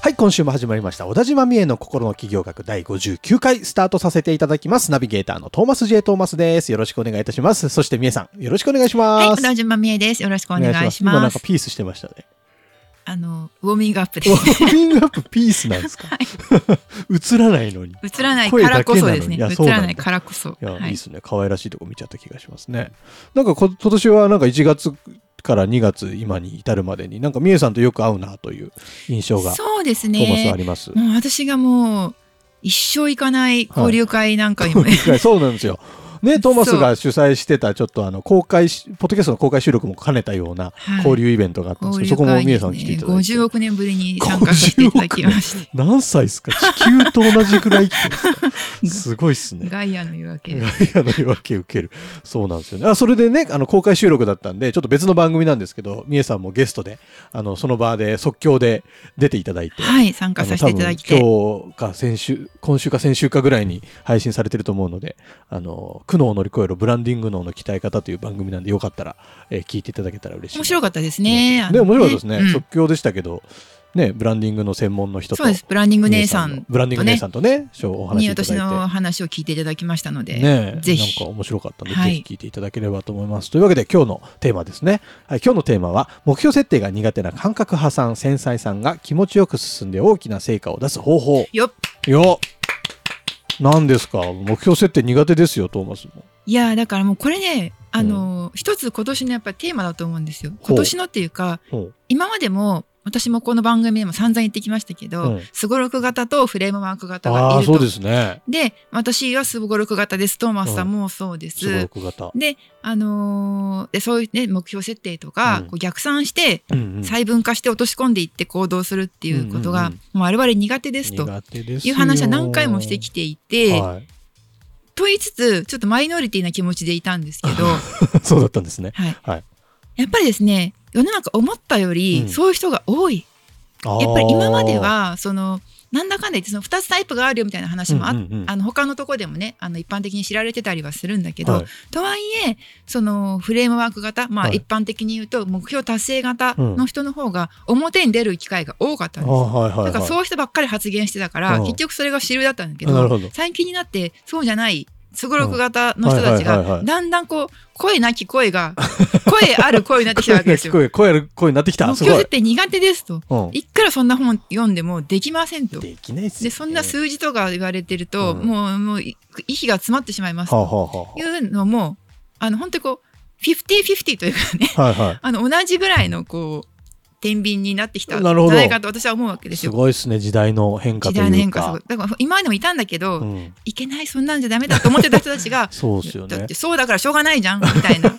はい、今週も始まりました。小田島美恵の心の企業学第59回スタートさせていただきます。ナビゲーターのトーマス J. トーマスです。よろしくお願いいたします。そして美恵さん、よろしくお願いします。はい、小田島美恵です。よろしくお願いし今なんます。かピースしてましたね。あの、ウォーミングアップでウす。ォーミングアップピースなんですか、映らないのに。い映らないからこそですね。映らないからこそ。や、、はいいいですね。可愛らしいとこ見ちゃった気がしますね。なんかこ今年はなんか1月から2月今に至るまでに、なんか美恵さんとよく会うなという印象が、そうですトーマスはあね。ります。もう私がもう一生行かない交流会なんかにも、そうなんですよ。ね、トーマスが主催してた、ちょっとあの、公開し、ポッドキャストの公開収録も兼ねたようなはい交流イベントがあったんですけど、そこもみえさん来ていただいて。50億年ぶりに参加させていただきまし て。何歳ですか？地球と同じくらい生きてるんですかすごいっすね。ガイアの夜明けガイアの夜明け受ける。そうなんですよね。あ、それでね、あの、公開収録だったんで、ちょっと別の番組なんですけど、みえさんもゲストで、あの、その場で即興で出ていただいて、はい、参加させていただいて。今日か先週、今週か先週かぐらいに配信されてると思うので、あの、苦悩を乗り越えるブランディング脳の鍛え方という番組なんで、よかったら、えー聞いていただけたら嬉しいな。面白かったですね。あね、の面白かったですね。うん即興でしたけど、ね、ブランディングの専門の人と、そうです。ブランディング姉さんブランディング姉さんとね、お話いただいて。私の話を聞いていただきましたので、ねぜひなんか面白かったので、はいぜひ聞いていただければと思います。というわけで今日のテーマですね。はい、今日のテーマは、目標設定が苦手な感覚破産繊細さんが気持ちよく進んで大きな成果を出す方法。よっよ何ですか？目標設定苦手ですよ、トーマスも。いやーだからもうこれねあのー、一つ今年のやっぱりテーマだと思うんですよ。今年のっていうか今までも私もこの番組でも散々言ってきましたけどうんすごろく型とフレームワーク型がいると。そうですね。で私はすごろく型ですトーマスさんもそうです。すごろく型。であのーでそういうね目標設定とか、うんこう逆算して細分化して落とし込んでいって行動するっていうことが、もう我々苦手ですという話は何回もしてきていて、はい、と言いつつちょっとマイノリティな気持ちでいたんですけど。そうだったんですね。はい、はいやっぱりですね世の中思ったより、うん。そういう人が多い。あー。やっぱり今まで、はそのなんだかんだ言ってその2つタイプがあるよみたいな話もあ,、うんうんうん。あの他のとこでもねあの一般的に知られてたりはするんだけど、はい。とはいえそのフレームワーク型、まあ、はい。一般的に言うと目標達成型の人の方が表に出る機会が多かったんあです。はい。はいはい。だからそういう人ばっかり発言してたから、うん。結局それが主流だったんだけど。最近になってそうじゃないすごろく型の人たちがだんだんこう声なき声が声ある声になってきたわけですよ。声、声ある声になってきた。目標設。定苦手ですと。うんいくらそんな本読んでもできませんと。できないっすよ、ね。で、そんな数字とか言われてると、うんもう、もう、い息が詰まってしまいますはあ、というのも、あの、本当にこう、50-50というかね、あ、はいはい。あの、同じぐらいの、こう、天秤になってきたんじゃないかと私は思うわけですすよ。ごいですね、時代の変化時というか。代の変化すごい。だから、今までもいたんだけど、うん、いけない、そんなんじゃダメだと思ってた人たちが、そうですよねだって。そうだからしょうがないじゃん、みたいな。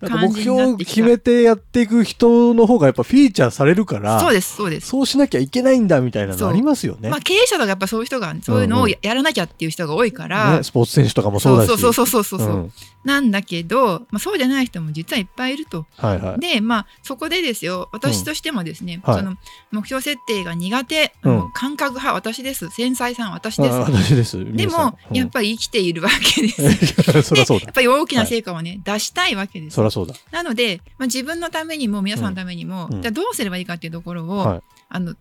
なんか目標を決めてやっていく人の方がやっぱフィーチャーされるから、そうです、そうです。そうしなきゃいけないんだみたいなのありますよね。まあ、経営者とかやっぱそういう人が、そういうのをややらなきゃっていう人が多いから、ねスポーツ選手とかもそうだし。そうそうそうそうそうそう、うんなんだけど、まあ、そうじゃない人も実はいっぱいいると。はいはい。でまあそこでですよ私としてもですね、はいその目標設定が苦手、うん感覚派私です繊細さん私ですあ私です。でも、やっぱり生きているわけです。う んそりゃそうだ やっ。ぱり大きな成果をね、出したいわけですゃそうだ。なので、まあ、自分のためにも皆さんのためにも、うんじゃあどうすればいいかっていうところを、はいあの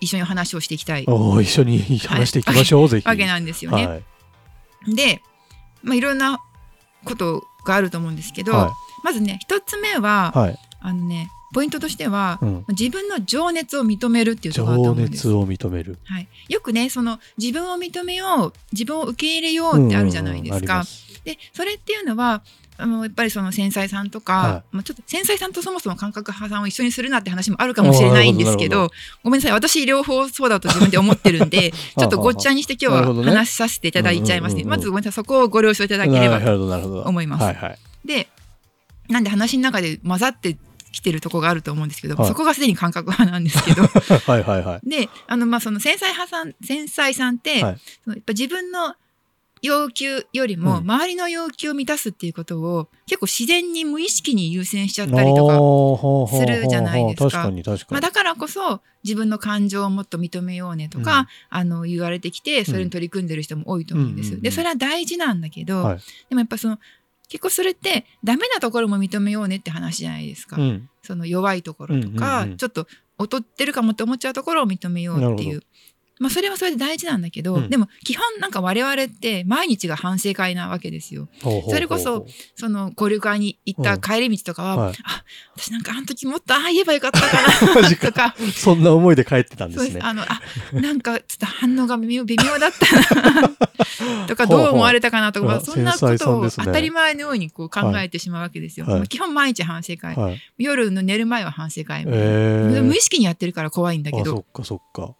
一緒にお話をしていきたいおー一緒に話していきましょう、ぜひ。わけなんですよね。はい。で、まあ、いろんなことがあると思うんですけど、はまずね一つ目は、い。はい。あのねポイントとしては、うん自分の情熱を認めるっていうところだと情思うんです熱。を認める。はい、よくねその自分を認めよう自分を受け入れようってあるじゃないですか。うんうんでそれっていうのはあのやっぱりその繊細さんとか、はまあ、ちょっと繊細さんとそもそも感覚派さんを一緒にするなって話もあるかもしれないんですけどごめんなさい。私両方そうだと自分で思ってるんで ちょっとごっちゃにして今日は話させていただいちゃいます。ね。うんうんうんうん。まずごめんなさいそこをご了承いただければなるほど、なるほど。思います。はいはい。でなんで話の中で混ざってきてるとこがあると思うんですけど、はい。そこがすでに感覚派なんですけど。はいはいはい。であのまあその繊細派さん繊細さんって、はい。そのやっぱ自分の要求よりもうん周りの要求を満たすっていうことを結構自然に無意識に優先しちゃったりとか、するじゃないですか。まあ、だからこそ自分の感情をもっと認めようねとか、あの言われてきてそれに取り組んでる人も多いと思うんです。うんうんうんでそれは大事なんだけど、はいでもやっぱその結構それってダメなところも認めようねって話じゃないですか。うん。その弱いところとか、うんうんうんちょっと劣ってるかもって思っちゃうところを認めようっていう。まあそれはそれで大事なんだけど、うんでも基本なんか我々って毎日が反省会なわけですよ。ほうほうほうそれこそ、その交流会に行った帰り道とかは、はいあ私なんかあの時もっとああ言えばよかったかなとか。そんな思いで帰ってたんでそうですす。ね。あの、あ、なんかちょっと反応が微妙微妙だったな とか、どう思われたかなとか、ほうほうそんなことを当たり前のようにこう考えてしまうわけですよ。はい基本毎日反省会。はい。夜の寝る前は反省会。えー。無意識にやってるから怖いんだけあ、そど。っかそっか。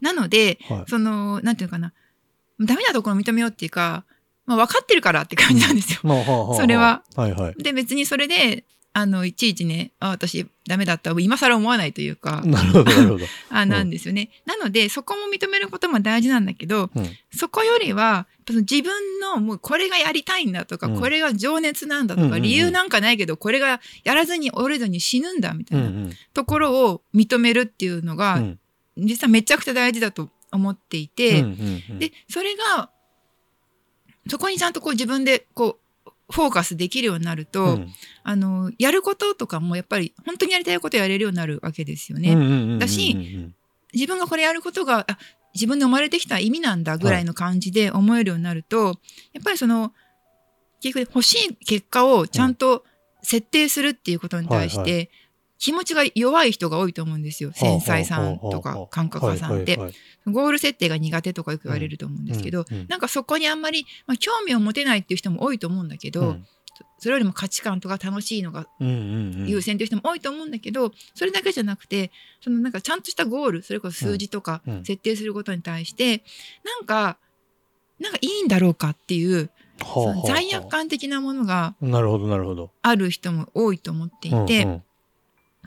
なので、はい。その、なんていうのかな。ダメなところを認めようっていうか、まあ、分かってるからって感じなんですよ。まあはあはあそれは。はいはい。で、別にそれで、あの、いちいちね、あ、私ダメだった。今更思わないというか、なるほどなるほど。あ、なんですよね。なので、そこも認めることも大事なんだけど、うんそこよりは、自分のもうこれがやりたいんだとか、うんこれが情熱なんだとか、うんうんうん理由なんかないけど、これがやらずに折れずに死ぬんだみたいなうんうんところを認めるっていうのが、うん実はめちゃくちゃ大事だと思っていて、うんうんうん。で、それが、そこにちゃんとこう自分でこう、フォーカスできるようになると、うん。あの、やることとかもやっぱり本当にやりたいことやれるようになるわけですよね。うんうんうんうんうんだし自分がこれやることが、あ自分で生まれてきた意味なんだぐらいの感じで思えるようになると、やっぱりその、結局欲しい結果をちゃんと設定するっていうことに対して、はい気持ちが弱い人が多いと思うんですよ。繊細さんとか感覚家さんって。ゴール設定が苦手とかよく言われると思うんですけど、うんうんなんかそこにあんまり、まあ、興味を持てないっていう人も多いと思うんだけど、うん。それよりも価値観とか楽しいのが優先という人も多いと思うんだけど、それだけじゃなくてそのなんかちゃんとしたゴールそれこそ数字とか設定することに対して、なんかなんかいいんだろうかっていうはあはあその罪悪感的なものが。ある人も多いと思っていて、うんうん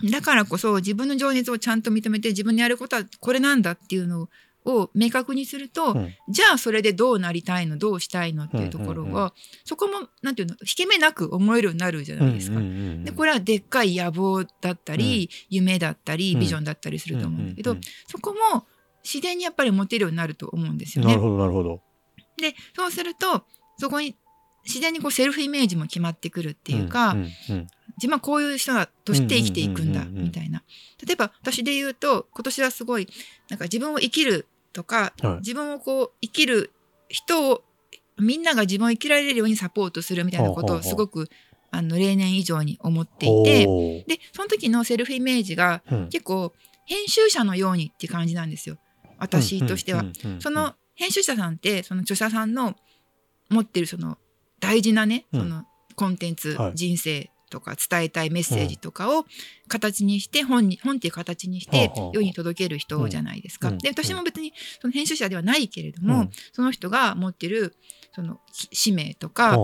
だからこそ自分の情熱をちゃんと認めて自分のやることはこれなんだっていうのを明確にすると、うんじゃあそれでどうなりたいのどうしたいのっていうところは、うんうんうそこもなんていうの引け目なく思えるようになるじゃないですか。うんうんうんでこれはでっかい野望だったり、夢だったりうんビジョンだったりすると思うんだけど、うんうんそこも自然にやっぱり持てるようになると思うんですよねなる。ほどなるほど。でそうするとそこに自然にこうセルフイメージも決まってくるっていうか、自分はこういう人だとして生きていくんだみたいな。例えば私で言うと今年はすごいなんか自分を生きるとか、はい。自分をこう生きる人をみんなが自分を生きられるようにサポートするみたいなことをすごくあの例年以上に思っていてでその時のセルフイメージがうん。結構編集者のようにって感じなんですよ。私としては。その編集者さんってその著者さんの持ってるその大事なね、うん。そのコンテンツ、はい。人生とか伝えたいメッセージとかを形にして本に本っていう形にして世に届ける人じゃないですか。うん。で私も別にその編集者ではないけれども、うん。その人が持ってるそのき使命とか、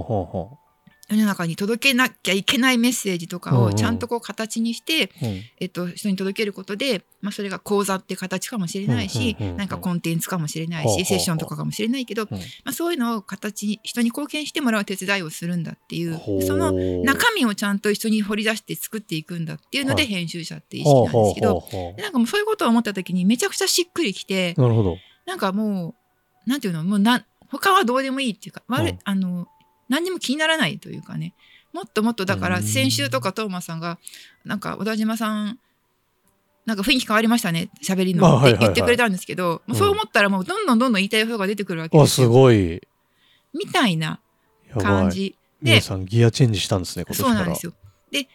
世の中に届けなきゃいけないメッセージとかをちゃんとこう形にして、えっと、人に届けることで、まあ、それが講座って形かもしれないし、なんかコンテンツかもしれないし、セッションとかかもしれないけど、うん。まあ、そういうのを形に人に貢献してもらう手伝いをするんだっていうその中身をちゃんと一緒に掘り出して作っていくんだっていうのではい。編集者って意識なんですけど、なんかもうそういうことを思った時にめちゃくちゃしっくりきてなるほど。なんかもうなんていうのもうな他はどうでもいいっていうか、悪いうん。あの何にも気にならないというかねもっともっとだからうん先週とかトーマさんがなんか小田島さんなんか雰囲気変わりましたね喋りあのって言ってくれたんですけど、そう思ったらもうどんどんどんどん言いたいことが出てくるわけあ、ですすよ。ごい。みたいな。感じで皆さんギアチェンジしたんですね、今年から。そうなんですよ。で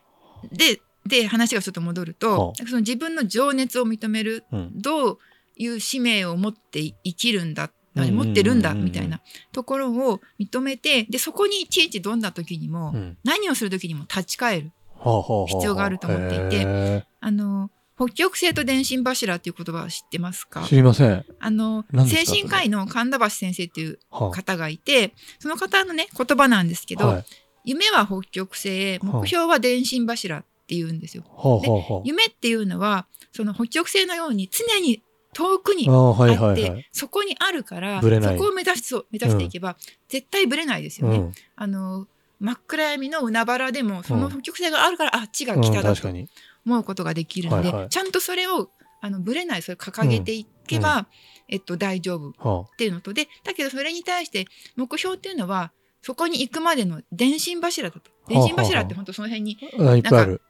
でで話がちょっと戻ると、はその自分の情熱を認めるうんどういう使命を持って生きるんだう持ってるんだみたいな。ところを認めてでそこにいちいちどんな時にも、うん。何をする時にも立ち返る。はあはあはあはあ必要があると思っていてへあの北極星と電信柱っていう言葉は知ってますか？ー知りません。あの精神科医の神田橋先生っていうは方がいてその方のね言葉なんですけど、あはい。夢は北極星目標は電信柱っていうんですよ。はあはあはあ夢っていうのはその北極星のように常に遠くにああ、はいあって、はいはい。そこにあるからそこを目指しそう目指していけば、絶対ブレないですよね。うん。あの真っ暗闇の海原でもそのうん北極星があるから、あっちがうん北だと。思うことができるので、はいはいちゃんとそれをあのブレないそれ掲げていけば、えっと、大丈夫っはていうのとでだけどそれに対して目標っていうのはそこに行くまでの電信柱だと電信柱って本当その辺にあ。あいっぱいある。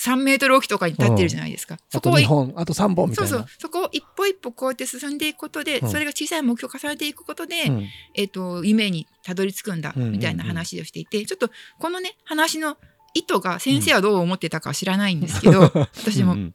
3メートル置きとかに立ってるじゃないですか。あとそこを2本、あと3本みたそいうな。そうそこを一歩一歩こうやって進んでいくことで、うんそれが小さい目標を重ねていくことで、うんえっと夢にたどり着くんだうんうんうんみたいな話をしていて、ちょっとこのね話の意図が先生はどう思ってたかは知らないんですけど、私もうんうん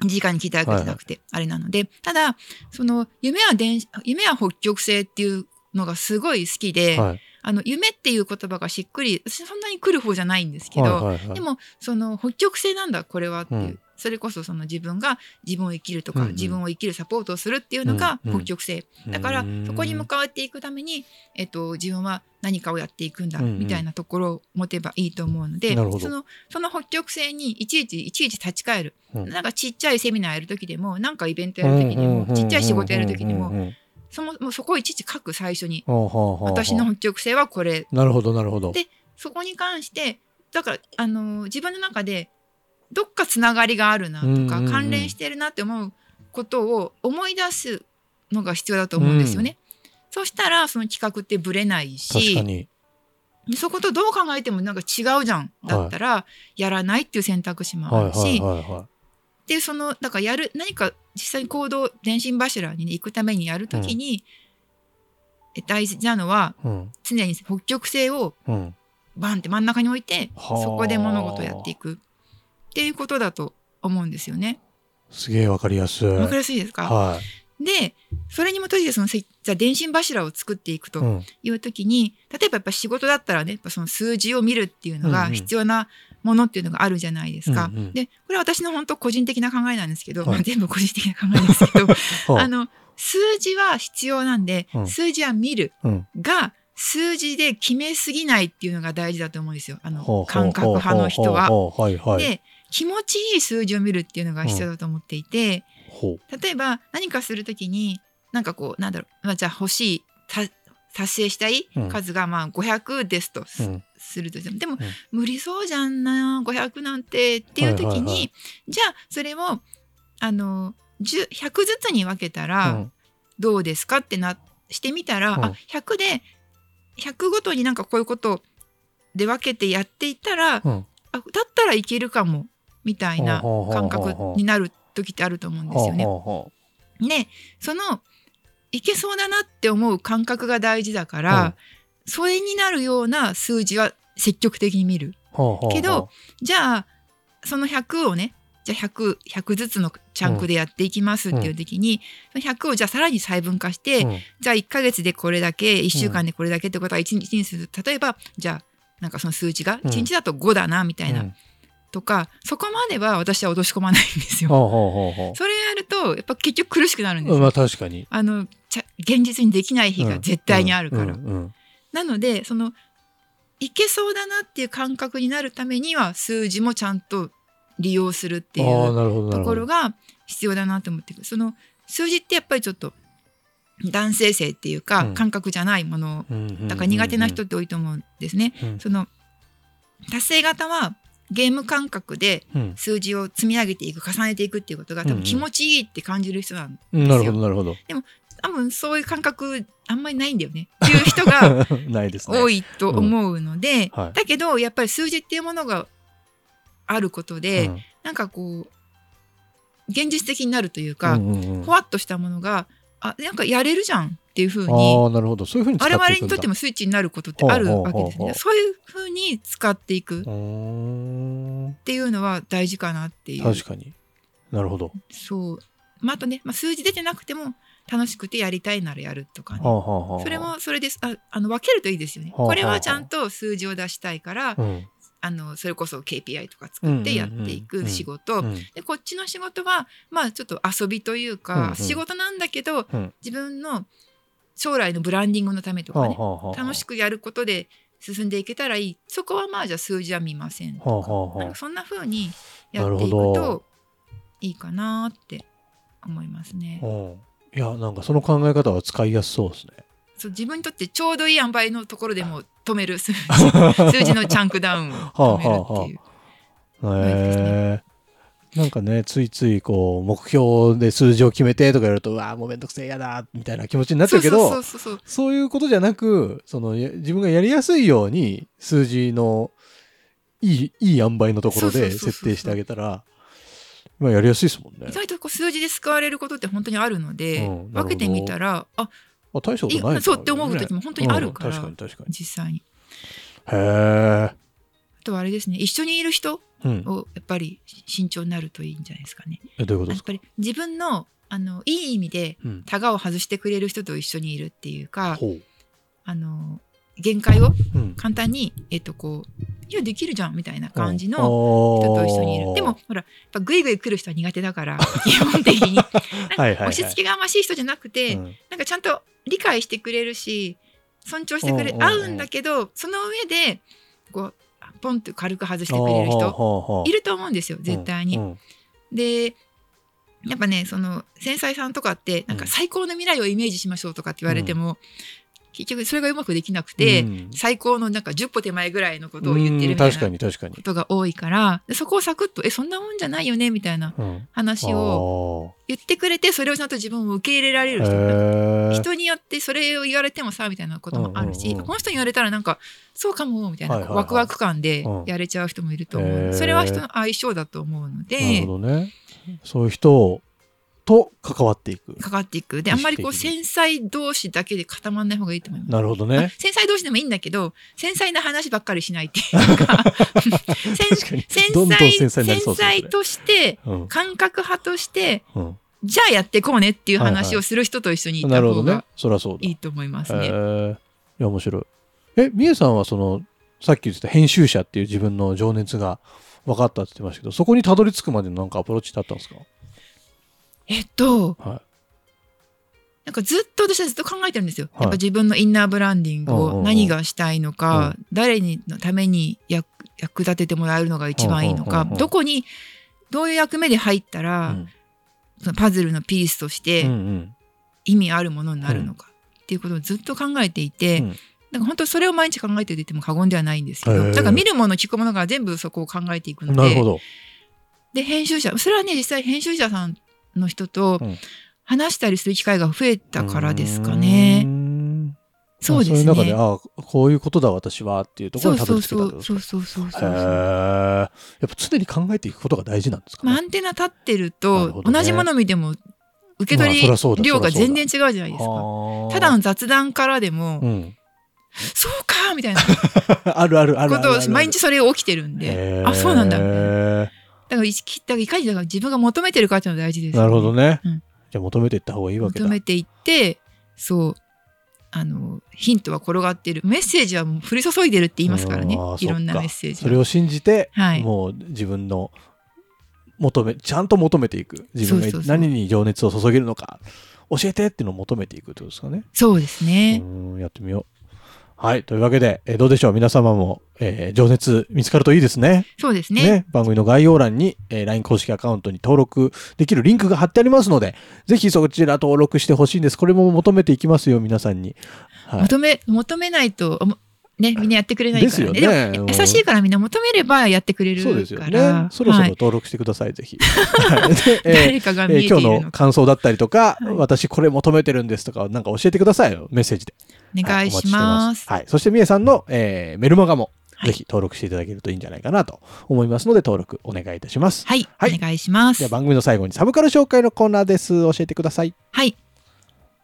直に聞いたわけじゃなくて、あれなのでただその夢は電夢は北極星っていうのがすごい好きで、はい。あの夢っていう言葉がしっくり私そんなに来る方じゃないんですけど、はいはいはい。でもその北極星なんだこれはっていう、うん。それこそその自分が自分を生きるとか、自分を生きるサポートをするっていうのが北極星、だからそこに向かっていくために、えっと、自分は何かをやっていくんだみたいなところを持てばいいと思うので、そのその北極星にいちいちいちいち立ち返る、うん。なんかちっちゃいセミナーやる時でもなんかイベントやる時でも、ちっちゃい仕事やる時でも、そももうそこをいちいち書く最初に、私の北極星はこれ。なるほどなるほど。でそこに関してだからあの自分の中でどっかつながりがあるなとか、うんうんうん。関連してるなって思うことを思い出すのが必要だと思うんですよね。そしたらその企画ってぶれないしに。そことどう考えてもなんか違うじゃん。だったらやらないっていう選択肢もはいあるし、はいはいはでそのだからやる何か実際に行動電信柱に、ね、行くためにやるときに、え大事なのはいうん。常に北極星をうん。バンって真ん中に置いてはあ。そこで物事をやっていく。っていうことだと思うんですよね。すげえわかりやすい。わかりやすいですか、はでそれに基づいてそのせじゃあ電信柱を作っていくというん。いう時に、例えばやっぱ仕事だったらねやっぱその数字を見るっていうのがうんうん。必要なものっていうのがあるじゃないですか。うんうん。でこれは私の本当個人的な考えなんですけど、はい。まあ、全部個人的な考えですけど はあの数字は必要なんで、うん。数字は見るうんが数字で決めすぎないっていうのが大事だと思うんですよ。あの感覚派の人は。で気持ちいい数字を見るっていうのが必要だと思っていて、ほ例えば何かするときになんかこうなんだろう、まあ、じゃあ欲しいた達成したいうん。数がまあ500ですと。す,、うんるとしても。でも、ん無理そうじゃんな500なんてっていう時に、じゃあそれをあの10 100ずつに分けたうらん。どうですかってなしてみたら、うん。あ100で100ごとになんかこういうことで分けてやっていったら、うん。あだったらいけるかもみたいな感覚になる時ってあると思うんですよね。ほうほでそのいけそうだなって思う感覚が大事だから、それになるような数字は積極的に見る。けどじゃあその100をねじゃあ 100, 100ずつのチャンクでやっていきますっていう時に、その100をじゃあさらに細分化して、うん。じゃあ1ヶ月でこれだけ1週間でこれだけってことは1日にする。例えばじゃあなんかその数値がうん。1日だと5だなみたいな、うん。とかそこまでは私は落とし込まないんですよ。それやるとやっぱ結局苦しくなるんですよ。うまあ確かに。あの現実にできない日が絶対にあるから。うんうんなのでそのいけそうだなっていう感覚になるためには数字もちゃんと利用するっていうところが必要だなと思ってその数字ってやっぱりちょっと男性性っていうかうん。感覚じゃないものだから苦手な人って多いと思うんですね。うん。その達成型はゲーム感覚でうん。数字を積み上げていく重ねていくっていうことが多うんうん。分気持ちいいって感じる人なんうんなるほどなるほど。多分そういう感覚あんまりないんだよね。っていう人が ないですね。多いと思うので、はい。だけどやっぱり数字っていうものがあることで、うん。なんかこう現実的になるというか、うんうんうん。ふわっとしたものがあなんかやれるじゃんっていうふうあにあなるほど。そういうふうに我々にとってもスイッチになることってあるわけですほうほうほうほう。ね。そういうふうに使っていくっていうのは大事かなっていう。確かに。なるほど。そう。まあ、あとね、まあ、数字出てなくても楽しくてやりたいならやるとかね。それもそれです。ああの分けるといいですよね。これはちゃんと数字を出したいから、うん。あのそれこそ KPI とか作ってやっていく仕事、うん。でこっちの仕事はまあちょっと遊びというか、仕事なんだけど、うん。自分の将来のブランディングのためとかね、楽しくやることで進んでいけたらいい。そこはまあじゃあ数字は見ませんとか,、なんかそんな風にやっていくといいかなって思いますね。うん。いや、なんかその考え方は使いやすそうですね。そう自分にとってちょうどいい塩梅のところでも止める数字 数字のチャンクダウンを止めるっていう。へえなんかね、ついついこう、目標で数字を決めてとかやると、うわあ、もうめんどくせえやだ、みたいな気持ちになってるけど、そうそうそうそうそういうことじゃなく、その、や自分がやりやすいように、数字の、いい、いい塩梅のところでそうそうそうそう設定してあげたら、まあ、やりやすいですもんね意。外とこう数字で救われることって本当にあるので、うん分けてみたらああ、大したこといないいそうって思う時も本当にあるから、うん確かに確かに。実際に。へえ。あとはあれですね一緒にいる人うん。をやっぱり慎重になるといいんじゃないですかね。え、どういうことですか？やっぱり自分のあのいい意味でうん。タガを外してくれる人と一緒にいるっていうか。あの限界をうん。簡単に、えっと、こういやできるじゃんみたいな感じの人人と一緒にいる。でも、ほらやっぱグイグイ来る人は苦手だから 基本的に。押し付けがましい人じゃなくて、うん。なんかちゃんと理解してくれるし尊重してくれ合うんだけどその上でこうポンと軽く外してくれる人人いると思うんですよ絶対に。うん。でやっぱねその繊細さんとかってなんかうん。最高の未来をイメージしましょうとかって言われても、結局それがうまくできなくて、うん。最高のなんか10歩手前ぐらいのことを言ってるうんみたい確かなに確かに。こ。とが多いからでそこをサクッと「えそんなもんじゃないよね」みたいなうん。話を言ってくれてそれをちゃんと自分を受け入れられる人。人によってそれを言われてもさみたいなこともあるし、うんうんうん。この人に言われたらなんかそうかもみたいな、はいはいはい。ワクワク感でうん。やれちゃう人もいると思う、へー。それは人の相性だと思うのなるでほどね。そういう人と関わっていく。かかっていくであんまりこう繊細同士だけで固まらない方がいいと思います。なるほどあね。繊細同士でもいいんだけど繊細な話ばっかりしないっていうか 繊細繊細としてうん感覚派としてうんじゃあやっていこうねっていう話をする人と一緒にいなるほどねた方が。そりゃそうだ。いいと思いますね。へーいや、面白い。え、みえさんはその、さっき言ってた編集者っていう自分の情熱が分かったって言ってましたけど、そこにたどり着くまでのなんかアプローチってあったんですか？えっとはなんかずっと私はずっと考えてるんですよ。はい。やっぱ自分のインナーブランディングを何がしたいのか、誰にのために役役立ててもらえるのが一番いいのか、どこにどういう役目で入ったい。ら、うん。そのパズルのピースとしてん意味あるものになるのかっていうことをずっと考えていて、うん。なんか本当それを毎日考えてて言っても過言ではないんですけど、だから見るもの聞くものが全部そこを考えていくので。で編集者それはね実際編集者さんの人とうん話したりする機会が増えたからですかね。うーんそうですね。そういう中で、ああ、こういうことだ私はっていうところそうにたどそうそうり着けたってことですそうそうそうそうーやっぱ常に考えていくことが大事なんですかまあ、ね。アンテナ立ってるとほどね同じもの見ても受け取り量が全然違うじゃないですか。はあただの雑談からでも、うん。そうかみたいなあるあるある。ことを毎日それが起きてるんで、あそうなんだみたいなだから意識だからいかにだから自分が求めてるかっていうのが大事ですよなるほどね。うんじゃあ求めていった方がいいわけだ。求めていってそうあのヒントは転がっているメッセージはもう降り注いでるって言いますからねいろんなメッセージはそれを信じて、はいもう自分の求め、ちゃんと求めていく。自分が何に情熱を注げるのか、教えてっていうのを求めていくってことですかね。そうですね、うん、やってみよう。はい。というわけで、えーどうでしょう？皆様も、えー情熱見つかるといいですね。そうですねね。番組の概要欄に、えー LINE 公式アカウントに登録できるリンクが貼ってありますので、ぜひそちら登録してほしいんです。これも求めていきますよ、皆さんに。はい。求め求めないともねみんなやってくれないからねですよね優しいからみんな求めればやってくれるからそうですよね。そろそろはい登録してください、ぜひ。はいでえー誰かが見えていえー今日の感想だったりとか、はい私これ求めてるんですとか、なんか教えてくださいよ、メッセージで。お願いします。はい。そして、みえさんの、えーメルマガも、はいぜひ登録していただけるといいんじゃないかなと思いますので、登録お願いいたします。はい、はいお願いしますでは。番組の最後にサブカル紹介のコーナーです。教えてください。はい。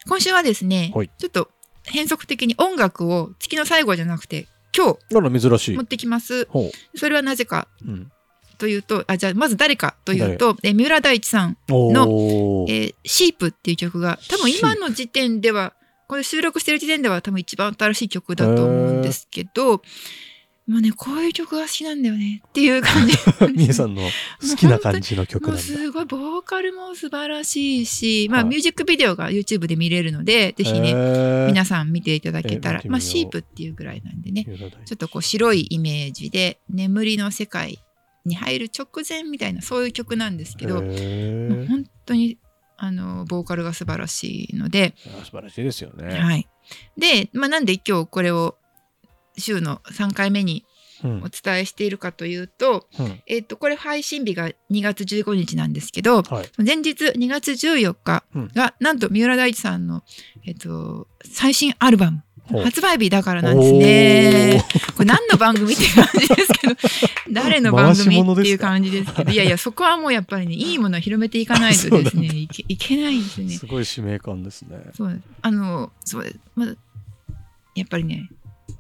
今週はですね、はいちょっと変則的に音楽を月の最後じゃなくて今あら、珍しい日持。ってきます。ほそれはなぜかう。うん。というと、あじゃあまず誰かというと、え三浦大知さん、おー。えーシープっていう曲が多分今の時点ではこれ収録してる時点では多分一番新しい曲だと思うんですけど、もうねこういう曲が好きなんだよね。っていう感じ。みえさんの好きな感じの曲もなんだ。うすごいボーカルも素晴らしいし、まあ、はい。ミュージックビデオが YouTube で見れるので、ぜひね、ね皆さん見ていただけたら。まあ、シープっていうぐらいなんでね、ちちょっとこう白いイメージで、眠りの世界に入る直前みたいな、そういう曲なんですけど、本当にあのボーカルが素晴らしいので、素晴らしいですよね。はい、で、まあ、なんで今日これを週の3回目にうん。お伝えしているかというと、うん。えっとこれ配信日が2月15日なんですけどはい。前日2月14日うん。が、なんと三浦大知さんの、えっと最新アルバム発売日だからなんですね。これ何の番組っていう感じですけど 誰の番組っていう感じですけどいやいやそこはもうやっぱりねいいものを広めていかないとですね いけいけないですね。すごい使命感ですね。そうあのそうです、まだやっぱりね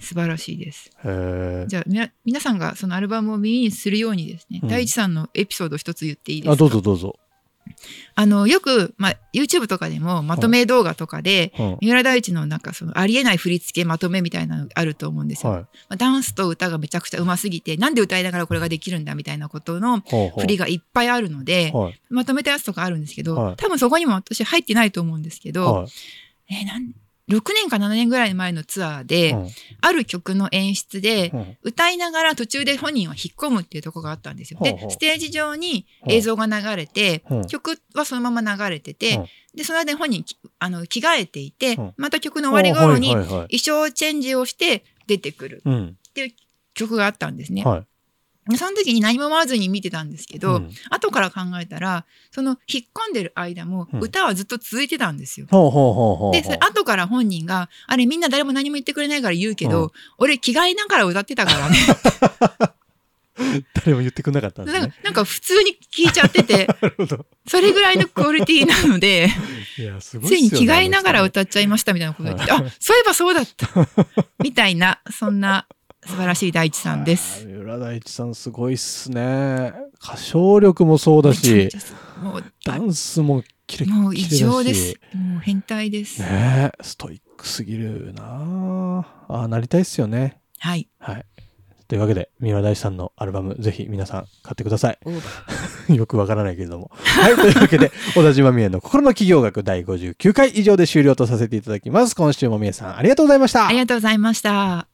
素晴らしいです。じゃあみな皆さんがそのアルバムを耳にするようにですね、うん大地さんのエピソードを一つ言っていいですか？あ、どうぞどうぞ。あのよく、まあ、YouTube とかでもまとめ動画とかで、うん三浦大知のなんかそのありえない振り付けまとめみたいなのあると思うんですよ。はい。まあ、ダンスと歌がめちゃくちゃうますぎてなんで歌いながらこれができるんだみたいなことの振りがいっぱいあるので、はい。まとめたやつとかあるんですけど、はい多分そこにも私入ってないと思うんですけど、はい。えーなん6年か7年ぐらい前のツアーで、うんある曲の演出で、うん歌いながら途中で本人は引っ込むっていうところがあったんですよ。ほうほうでステージ上に映像が流れて、うん曲はそのまま流れてて、うんでその間に本人きあの着替えていて、うんまた曲の終わり頃にはいはいはい衣装チェンジをして出てくるうん。っていう曲があったんですね。はい。でその時に何も思わずに見てたんですけど、うん後から考えたらその引っ込んでる間もうん歌はずっと続いてたんですよ。ほう。でそれ後から本人が「あれみんな誰も何も言ってくれないから言うけど、うん俺着替えながら歌ってたからね」誰も言ってくれなかったんですなんねか。なんか普通に聞いちゃってて。それぐらいのクオリティなのでつい。に着替えながら歌っちゃいましたみたいなこと言ってはいあそういえばそうだったみたいなそんな素晴らしい大地さんです。浦大知さんすごいっすね。歌唱力もそうだしもうダンスもキレッキレだし。もう異常です。もう変態です。ねえ、ストイックすぎるなああ、なりたいっすよね。はい。はい。というわけで、三浦大知さんのアルバム、ぜひ皆さん買ってください。よくわからないけれども。はい。というわけで、小田島美恵の心の企業学第59回以上で終了とさせていただきます。今週も美恵さん、ありがとうございました。ありがとうございました。